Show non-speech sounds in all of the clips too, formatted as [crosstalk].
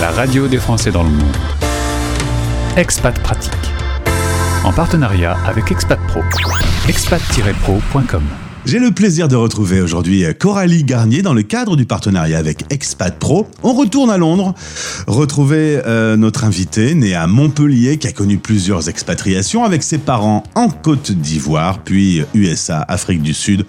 la radio des Français dans le monde. Expat Pratique. En partenariat avec Expat Pro. expat-pro.com. J'ai le plaisir de retrouver aujourd'hui Coralie Garnier dans le cadre du partenariat avec Expat Pro. On retourne à Londres, retrouver euh, notre invité né à Montpellier qui a connu plusieurs expatriations avec ses parents en Côte d'Ivoire, puis USA, Afrique du Sud,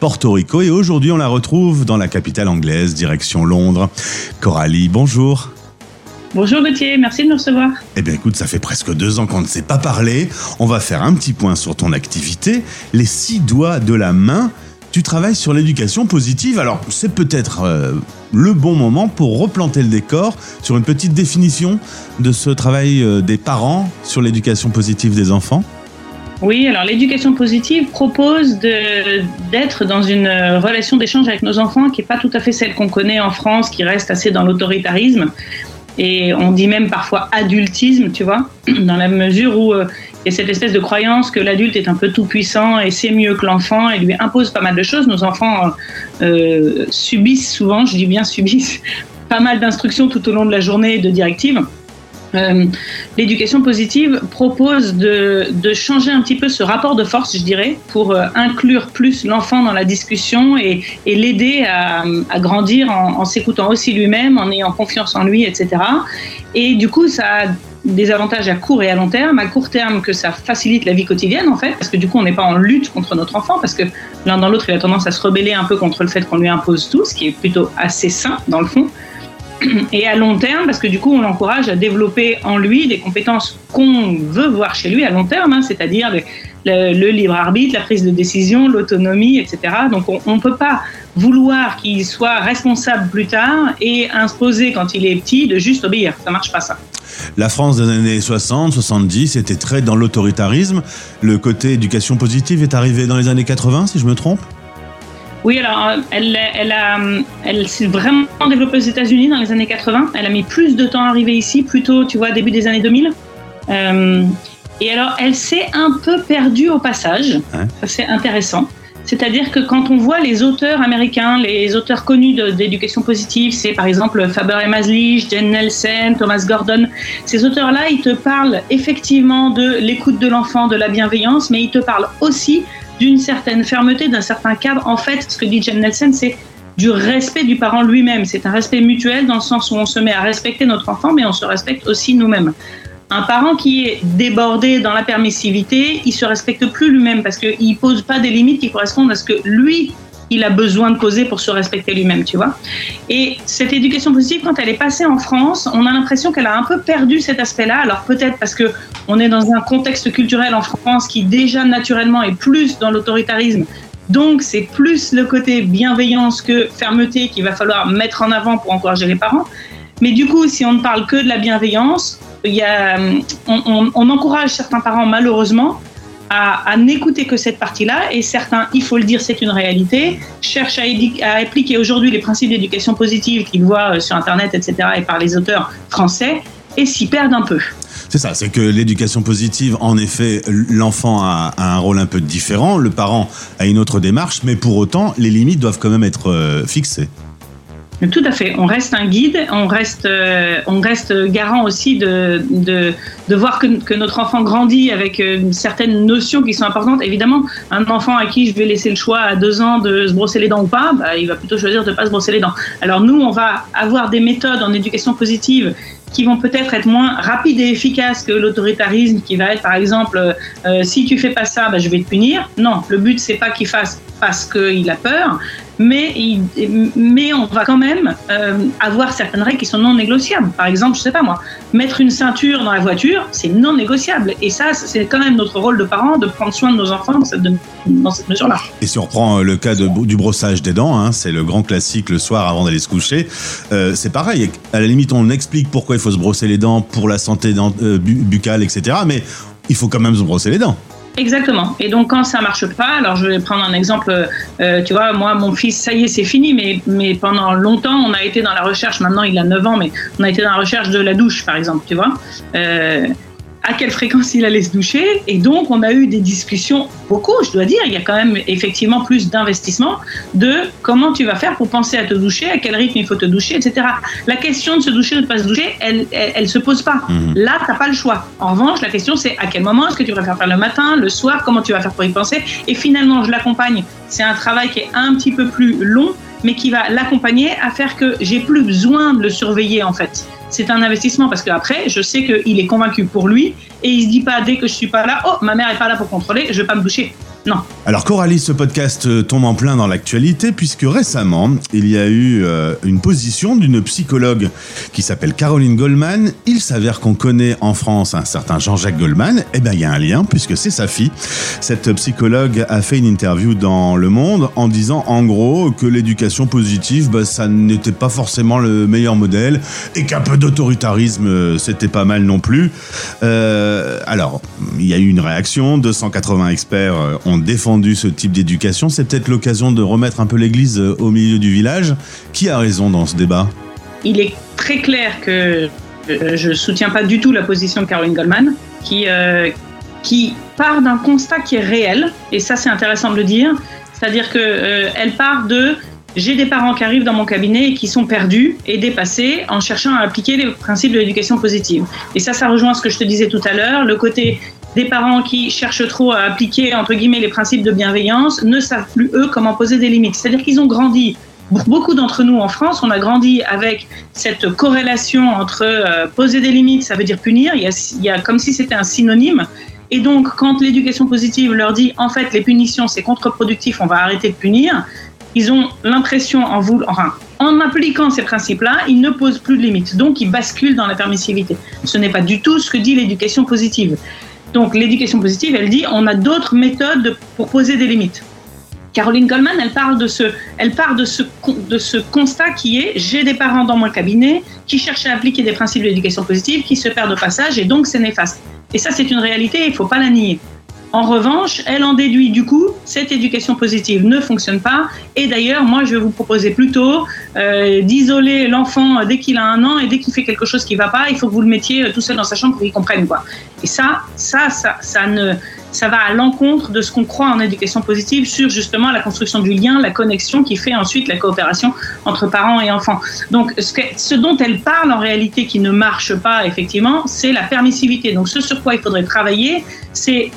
Porto Rico et aujourd'hui on la retrouve dans la capitale anglaise, direction Londres. Coralie, bonjour. Bonjour Gauthier, merci de nous recevoir. Eh bien écoute, ça fait presque deux ans qu'on ne s'est pas parlé. On va faire un petit point sur ton activité. Les six doigts de la main. Tu travailles sur l'éducation positive. Alors c'est peut-être euh, le bon moment pour replanter le décor sur une petite définition de ce travail euh, des parents sur l'éducation positive des enfants. Oui, alors l'éducation positive propose d'être dans une relation d'échange avec nos enfants qui n'est pas tout à fait celle qu'on connaît en France, qui reste assez dans l'autoritarisme. Et on dit même parfois adultisme, tu vois, [clears throat] dans la mesure où euh, il y a cette espèce de croyance que l'adulte est un peu tout puissant et c'est mieux que l'enfant et lui impose pas mal de choses. Nos enfants euh, subissent souvent, je dis bien subissent, [laughs] pas mal d'instructions tout au long de la journée de directives. Euh, l'éducation positive propose de, changer un petit peu ce rapport de force, je dirais, pour euh, inclure plus l'enfant dans la discussion et, l'aider à, grandir en, s'écoutant aussi lui-même, en ayant confiance en lui, etc. Et du coup, ça a des avantages à court et à long terme. À court terme, que ça facilite la vie quotidienne, en fait, parce que du coup, on n'est pas en lutte contre notre enfant, parce que l'un dans l'autre, il a tendance à se rebeller un peu contre le fait qu'on lui impose tout, ce qui est plutôt assez sain, dans le fond et à long terme, parce que du coup, on l'encourage à développer en lui des compétences qu'on veut voir chez lui à long terme, hein, c'est-à-dire le, libre arbitre, la prise de décision, l'autonomie, etc. Donc, on ne peut pas vouloir qu'il soit responsable plus tard et imposer quand il est petit de juste obéir. Ça marche pas ça. La France des années 60, 70 était très dans l'autoritarisme. Le côté éducation positive est arrivé dans les années 80, si je me trompe? Oui, alors euh, elle, elle, a, elle s'est vraiment développée aux États-Unis dans les années 80. Elle a mis plus de temps à arriver ici, plutôt, tu vois, début des années 2000. Euh, et alors, elle s'est un peu perdue au passage. Ça, c'est intéressant. C'est-à-dire que quand on voit les auteurs américains, les auteurs connus d'éducation positive, c'est par exemple Faber et Maslich, Jen Nelson, Thomas Gordon, ces auteurs-là, ils te parlent effectivement de l'écoute de l'enfant, de la bienveillance, mais ils te parlent aussi d'une certaine fermeté, d'un certain cadre. En fait, ce que dit Jen Nelson, c'est du respect du parent lui-même. C'est un respect mutuel dans le sens où on se met à respecter notre enfant, mais on se respecte aussi nous-mêmes. Un parent qui est débordé dans la permissivité, il se respecte plus lui-même parce qu'il pose pas des limites qui correspondent à ce que lui il a besoin de causer pour se respecter lui-même, tu vois. Et cette éducation positive, quand elle est passée en France, on a l'impression qu'elle a un peu perdu cet aspect-là. Alors peut-être parce que on est dans un contexte culturel en France qui déjà naturellement est plus dans l'autoritarisme. Donc c'est plus le côté bienveillance que fermeté qu'il va falloir mettre en avant pour encourager les parents. Mais du coup, si on ne parle que de la bienveillance, il y a, on, on encourage certains parents malheureusement à, n'écouter que cette partie-là, et certains, il faut le dire, c'est une réalité, cherchent à, appliquer aujourd'hui les principes d'éducation positive qu'ils voient euh, sur Internet, etc., et par les auteurs français, et s'y perdent un peu. C'est ça, c'est que l'éducation positive, en effet, l'enfant a, un rôle un peu différent, le parent a une autre démarche, mais pour autant, les limites doivent quand même être euh, fixées. Tout à fait. On reste un guide, on reste, euh, on reste garant aussi de, de, voir que, que, notre enfant grandit avec euh, certaines notions qui sont importantes. Évidemment, un enfant à qui je vais laisser le choix à deux ans de se brosser les dents ou pas, bah, il va plutôt choisir de ne pas se brosser les dents. Alors nous, on va avoir des méthodes en éducation positive qui vont peut-être être moins rapides et efficaces que l'autoritarisme qui va être par exemple euh, si tu fais pas ça bah, je vais te punir non le but c'est pas qu'il fasse parce qu'il a peur mais, mais on va quand même euh, avoir certaines règles qui sont non négociables. Par exemple, je sais pas moi, mettre une ceinture dans la voiture, c'est non négociable. Et ça, c'est quand même notre rôle de parents de prendre soin de nos enfants dans cette, cette mesure-là. Et si on reprend euh, le cas du brossage des dents, hein, c'est le grand classique le soir avant d'aller se coucher, euh, c'est pareil. À la limite, on explique pourquoi il faut se brosser les dents pour la santé buccale, etc. Mais il faut quand même se brosser les dents. Exactement. Et donc quand ça marche pas, alors je vais prendre un exemple. Euh, tu vois, moi, mon fils, ça y est, c'est fini. Mais mais pendant longtemps, on a été dans la recherche. Maintenant, il a 9 ans, mais on a été dans la recherche de la douche, par exemple. Tu vois. Euh, à quelle fréquence il allait se doucher. Et donc, on a eu des discussions, beaucoup, je dois dire. Il y a quand même effectivement plus d'investissement de comment tu vas faire pour penser à te doucher, à quel rythme il faut te doucher, etc. La question de se doucher ou de ne pas se doucher, elle, elle, se pose pas. Mhm. Là, tu n'as pas le choix. En revanche, la question, c'est à quel moment est-ce que tu préfères faire le matin, le soir, comment tu vas faire pour y penser. Et finalement, je l'accompagne. C'est un travail qui est un petit peu plus long, mais qui va l'accompagner à faire que j'ai plus besoin de le surveiller en fait. C'est un investissement parce qu'après, je sais qu'il est convaincu pour lui et il se dit pas dès que je suis pas là, oh ma mère est pas là pour contrôler, je vais pas me doucher. Alors Coralie, ce podcast euh, tombe en plein dans l'actualité puisque récemment, il y a eu euh, une position d'une psychologue qui s'appelle Caroline Goldman. Il s'avère qu'on connaît en France un certain Jean-Jacques Goldman. Eh bien, il y a un lien puisque c'est sa fille. Cette psychologue a fait une interview dans Le Monde en disant en gros que l'éducation positive, bah, ça n'était pas forcément le meilleur modèle et qu'un peu d'autoritarisme, euh, c'était pas mal non plus. alors, il y a eu une réaction. 280 experts ont défendu ce type d'éducation. C'est peut-être l'occasion de remettre un peu l'église euh, au milieu du village. Qui a raison dans ce débat? Il est très clair que euh, je ne soutiens pas du tout la position de Caroline Goldman, qui, euh, qui part d'un constat qui est réel, et ça c'est intéressant de le dire, c'est-à-dire qu'elle elle part de j'ai des parents qui arrivent dans mon cabinet et qui sont perdus et dépassés en cherchant à appliquer les principes de l'éducation positive. Et ça, ça rejoint ce que je te disais tout à l'heure, le côté des parents qui cherchent trop à appliquer, entre guillemets, les principes de bienveillance, ne savent plus, eux, comment poser des limites. C'est-à-dire qu'ils ont grandi beaucoup d'entre nous en France, on a grandi avec cette corrélation entre euh, poser des limites, ça veut dire punir, il y a, comme si c'était un synonyme. Et donc, quand l'éducation positive leur dit, en fait, les punitions, c'est contre-productif, on va arrêter de punir, ils ont l'impression, en, enfin, en appliquant ces principes-là, ils ne posent plus de limites. Donc, ils basculent dans la permissivité. Ce n'est pas du tout ce que dit l'éducation positive. Donc l'éducation positive, elle dit on a d'autres méthodes pour poser des limites. Caroline Goldman, elle parle de ce, de ce, constat qui est j'ai des parents dans mon cabinet qui cherchent à appliquer des principes de l'éducation positive, qui se perdent au passage et donc c'est néfaste. Et ça, c'est une réalité, il ne faut pas la nier. En revanche, elle en déduit du coup, cette éducation positive ne fonctionne pas. Et d'ailleurs, moi, je vais vous proposer plutôt euh, d'isoler l'enfant dès qu'il a un an et dès qu'il fait quelque chose qui ne va pas, il faut que vous le mettiez tout seul dans sa chambre pour qu'il comprenne quoi. Et ça, ça, ça, ça ne, ça va à l'encontre de ce qu'on croit en éducation positive sur justement la construction du lien, la connexion qui fait ensuite la coopération entre parents et enfants. Donc, ce, ce dont elle parle en réalité qui ne marche pas effectivement, c'est la permissivité. Donc, ce sur quoi il faudrait travailler, c'est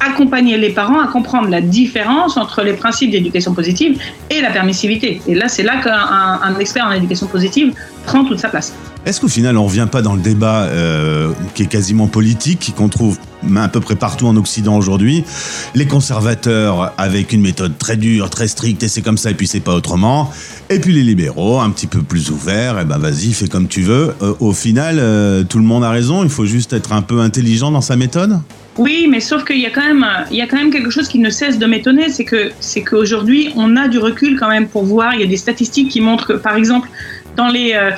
accompagner les parents à comprendre la différence entre les principes d'éducation positive et la permissivité. Et là, c'est là qu'un expert en éducation positive prend toute sa place. Est-ce qu'au final, on ne revient pas dans le débat euh, qui est quasiment politique, qu'on trouve à peu près partout en Occident aujourd'hui? Les conservateurs avec une méthode très dure, très stricte, et c'est comme ça, et puis c'est pas autrement. Et puis les libéraux, un petit peu plus ouverts, et ben vas-y, fais comme tu veux. Euh, au final, euh, tout le monde a raison, il faut juste être un peu intelligent dans sa méthode oui, mais sauf qu'il y a quand même, il y a quand même quelque chose qui ne cesse de m'étonner, c'est que c'est qu'aujourd'hui on a du recul quand même pour voir. Il y a des statistiques qui montrent que, par exemple, dans les, euh,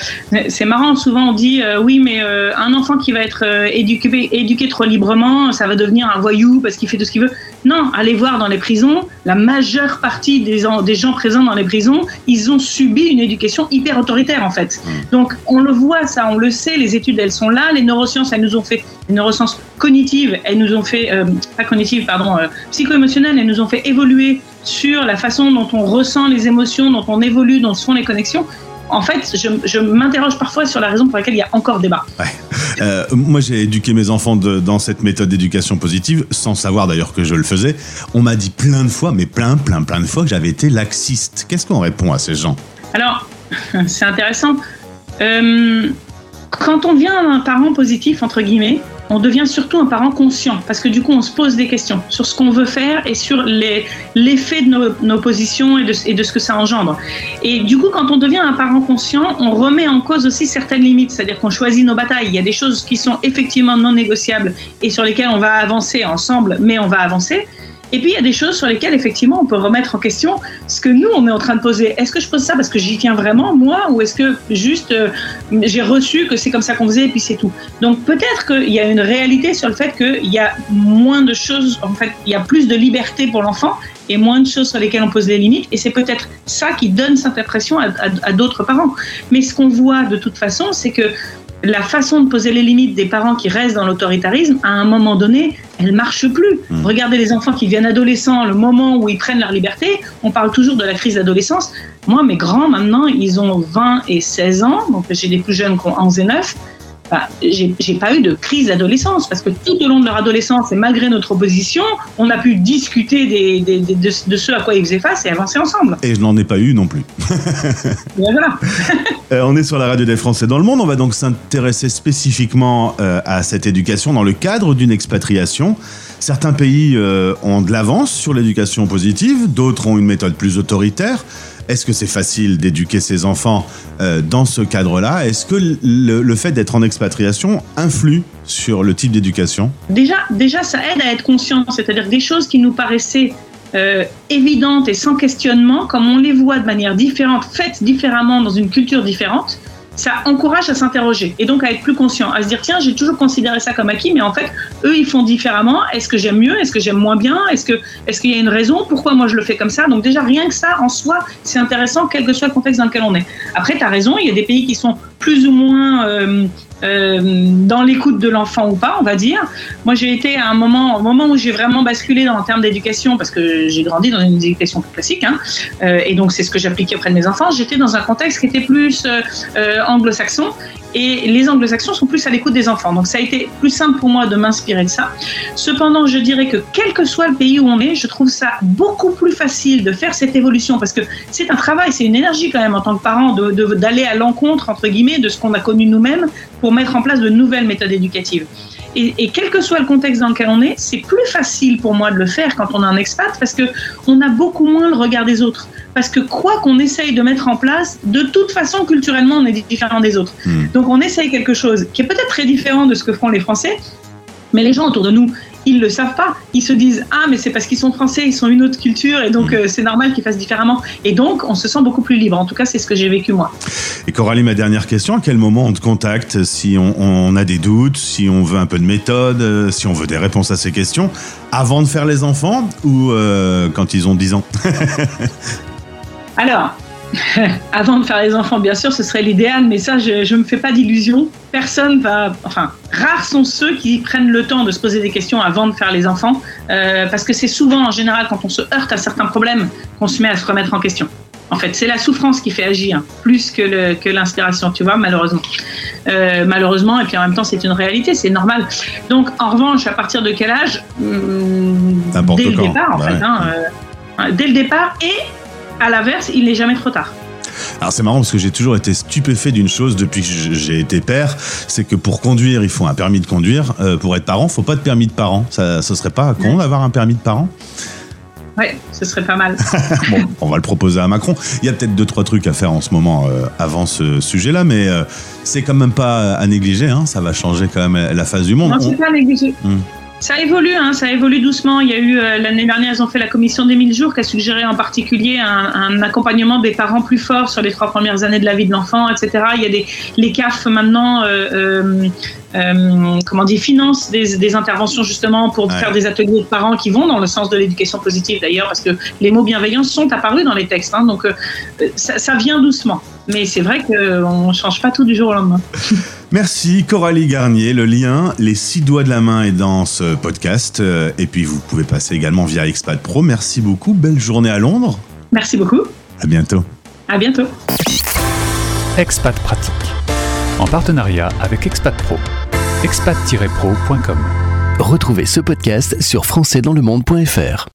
c'est marrant. Souvent on dit euh, oui, mais euh, un enfant qui va être éduqué, éduqué trop librement, ça va devenir un voyou parce qu'il fait tout ce qu'il veut. Non, allez voir dans les prisons, la majeure partie des, des gens présents dans les prisons, ils ont subi une éducation hyper autoritaire en fait. Mmh. Donc on le voit ça, on le sait. Les études elles sont là. Les neurosciences elles nous ont fait, les neurosciences cognitives elles nous ont fait, pas cognitives pardon, psycho-émotionnelles elles nous ont fait évoluer sur la façon dont on ressent les émotions, dont on évolue, dont se font les connexions en fait, je, m'interroge parfois sur la raison pour laquelle il y a encore débat. Euh, moi, j'ai éduqué mes enfants dans cette méthode d'éducation positive, sans savoir d'ailleurs que je le faisais. On m'a dit plein de fois, mais plein, plein, plein de fois que j'avais été laxiste. Qu'est-ce qu'on répond à ces gens? Alors, [laughs] c'est intéressant. Euh, quand on vient un parent positif, entre guillemets, on devient surtout un parent conscient, parce que du coup, on se pose des questions sur ce qu'on veut faire et sur l'effet de nos, positions et de, et de, ce que ça engendre. Et du coup, quand on devient un parent conscient, on remet en cause aussi certaines limites, c'est-à-dire qu'on choisit nos batailles. Il y a des choses qui sont effectivement non négociables et sur lesquelles on va avancer ensemble, mais on va avancer. Et puis il y a des choses sur lesquelles effectivement on peut remettre en question ce que nous on est en train de poser. Est-ce que je pose ça parce que j'y tiens vraiment moi ou est-ce que juste euh, j'ai reçu que c'est comme ça qu'on faisait et puis c'est tout? Donc peut-être qu'il y a une réalité sur le fait qu'il y a moins de choses, en fait il y a plus de liberté pour l'enfant et moins de choses sur lesquelles on pose les limites et c'est peut-être ça qui donne cette impression à d'autres parents. Mais ce qu'on voit de toute façon c'est que la façon de poser les limites des parents qui restent dans l'autoritarisme, à un moment donné, elle marche plus. Mm. Regardez les enfants qui viennent adolescents, le moment où ils prennent leur liberté, on parle toujours de la crise d'adolescence. Moi, mes grands, maintenant, ils ont 20 et 16 ans, donc j'ai des plus jeunes qui ont 11 et 9. J'ai pas eu de crise d'adolescence parce que tout au long de leur adolescence et malgré notre opposition, on a pu discuter des, des- des- de, de ce à quoi ils faisaient face et avancer ensemble. Et je n'en ai pas eu non plus. [laughs] Voilà. [laughs] Euh, on est sur la radio des Français dans le monde. On va donc s'intéresser spécifiquement euh, à cette éducation dans le cadre d'une expatriation. Certains pays euh, ont de l'avance sur l'éducation positive, d'autres ont une méthode plus autoritaire. Est-ce que c'est facile d'éduquer ses enfants euh, dans ce cadre-là? Est-ce que le, fait d'être en expatriation influe sur le type d'éducation? Déjà, déjà, ça aide à être conscient, c'est-à-dire des choses qui nous paraissaient euh, évidentes et sans questionnement, comme on les voit de manière différente, faites différemment dans une culture différente, ça encourage à s'interroger et donc à être plus conscient, à se dire tiens, j'ai toujours considéré ça comme acquis, mais en fait, eux, ils font différemment. Est-ce que j'aime mieux? Est-ce que j'aime moins bien? Est-ce que est-ce qu'il y a une raison? Pourquoi moi je le fais comme ça? Donc déjà, rien que ça en soi, c'est intéressant, quel que soit le contexte dans lequel on est. Après, tu as raison, il y a des pays qui sont plus ou moins euh, euh, dans l'écoute de l'enfant ou pas, on va dire. Moi, j'ai été à un moment, au moment où j'ai vraiment basculé dans le terme d'éducation, parce que j'ai grandi dans une éducation plus classique, hein, euh, et donc c'est ce que j'appliquais auprès de mes enfants. J'étais dans un contexte qui était plus euh, anglo-saxon, et les anglo-saxons sont plus à l'écoute des enfants. Donc ça a été plus simple pour moi de m'inspirer de ça. Cependant, je dirais que quel que soit le pays où on est, je trouve ça beaucoup plus facile de faire cette évolution, parce que c'est un travail, c'est une énergie quand même en tant que parent d'aller à l'encontre, entre guillemets, de ce qu'on a connu nous-mêmes pour mettre en place de nouvelles méthodes éducatives. Et, et quel que soit le contexte dans lequel on est, c'est plus facile pour moi de le faire quand on est un expat parce que on a beaucoup moins le regard des autres. Parce que quoi qu'on essaye de mettre en place, de toute façon, culturellement, on est différent des autres. Hmm. Donc on essaye quelque chose qui est peut-être très différent de ce que font les Français, mais les gens autour de nous, ils le savent pas. Ils se disent ah mais c'est parce qu'ils sont français, ils sont une autre culture et donc euh, c'est normal qu'ils fassent différemment. Et donc on se sent beaucoup plus libre. En tout cas c'est ce que j'ai vécu moi. Et Coralie, ma dernière question, à quel moment on te contacte si on, on a des doutes, si on veut un peu de méthode, euh, si on veut des réponses à ces questions, avant de faire les enfants ou euh, quand ils ont 10 ans? [laughs] Alors, [laughs] avant de faire les enfants, bien sûr, ce serait l'idéal, mais ça, je ne me fais pas d'illusions. Personne va. Enfin, rares sont ceux qui prennent le temps de se poser des questions avant de faire les enfants, euh, parce que c'est souvent, en général, quand on se heurte à certains problèmes, qu'on se met à se remettre en question. En fait, c'est la souffrance qui fait agir, plus que l'inspiration, tu vois, malheureusement. Euh, malheureusement, et puis en même temps, c'est une réalité, c'est normal. Donc, en revanche, à partir de quel âge? Hum, N'importe Dès le quand. départ, en Bah fait. ouais. hein, euh, dès le départ, et à l'inverse, il n'est jamais trop tard. Alors c'est marrant parce que j'ai toujours été stupéfait d'une chose depuis que j'ai été père, c'est que pour conduire, il faut un permis de conduire. Euh, pour être parent, faut pas de permis de parent. Ça, ce serait pas con d'avoir un permis de parent? Ouais, ce serait pas mal. [laughs] Bon, on va le proposer à Macron. Il y a peut-être deux trois trucs à faire en ce moment euh, avant ce sujet-là, mais euh, c'est quand même pas à négliger. Hein, ça va changer quand même la face du monde. Non, On- c'est pas négligé. Hmm. Ça évolue, hein, ça évolue doucement. Il y a eu euh, l'année dernière, ils ont fait la commission des 1000 jours qui a suggéré en particulier un, un accompagnement des parents plus fort sur les trois premières années de la vie de l'enfant, etc. Il y a des les CAF maintenant, euh, euh, euh, comment dire, financent des, des interventions justement pour Ouais. faire des ateliers de parents qui vont dans le sens de l'éducation positive d'ailleurs, parce que les mots bienveillance sont apparus dans les textes. hein, donc ça, ça vient doucement. Mais c'est vrai qu'on ne change pas tout du jour au lendemain. [laughs] Merci Coralie Garnier. Le lien, les six doigts de la main est dans ce podcast. Euh, Et puis vous pouvez passer également via Expat Pro. Merci beaucoup. Belle journée à Londres. Merci beaucoup. À bientôt. À bientôt. Expat Pratique. En partenariat avec Expat Pro. expat-pro.com. Retrouvez ce podcast sur françaisdanslemonde.fr.